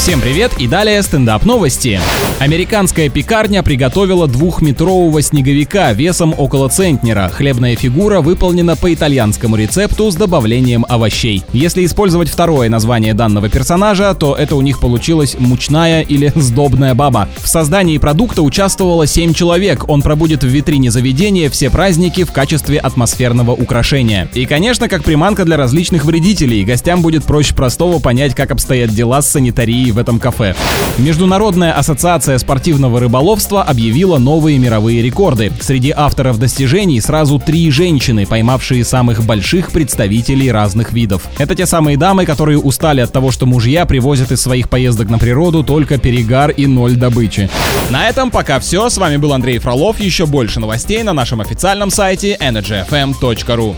Всем привет и далее стендап новости. Американская пекарня приготовила двухметрового снеговика весом около центнера. Хлебная фигура выполнена по итальянскому рецепту с добавлением овощей. Если использовать второе название данного персонажа, то это у них получилось мучная или сдобная баба. В создании продукта участвовало 7 человек. Он пробудет в витрине заведения все праздники в качестве атмосферного украшения. И, конечно, как приманка для различных вредителей, гостям будет проще простого понять, как обстоят дела с санитарией в этом кафе. Международная ассоциация спортивного рыболовства объявила новые мировые рекорды. Среди авторов достижений сразу три женщины, поймавшие самых больших представителей разных видов. Это те самые дамы, которые устали от того, что мужья привозят из своих поездок на природу только перегар и ноль добычи. На этом пока все. С вами был Андрей Фролов. Еще больше новостей на нашем официальном сайте energyfm.ru.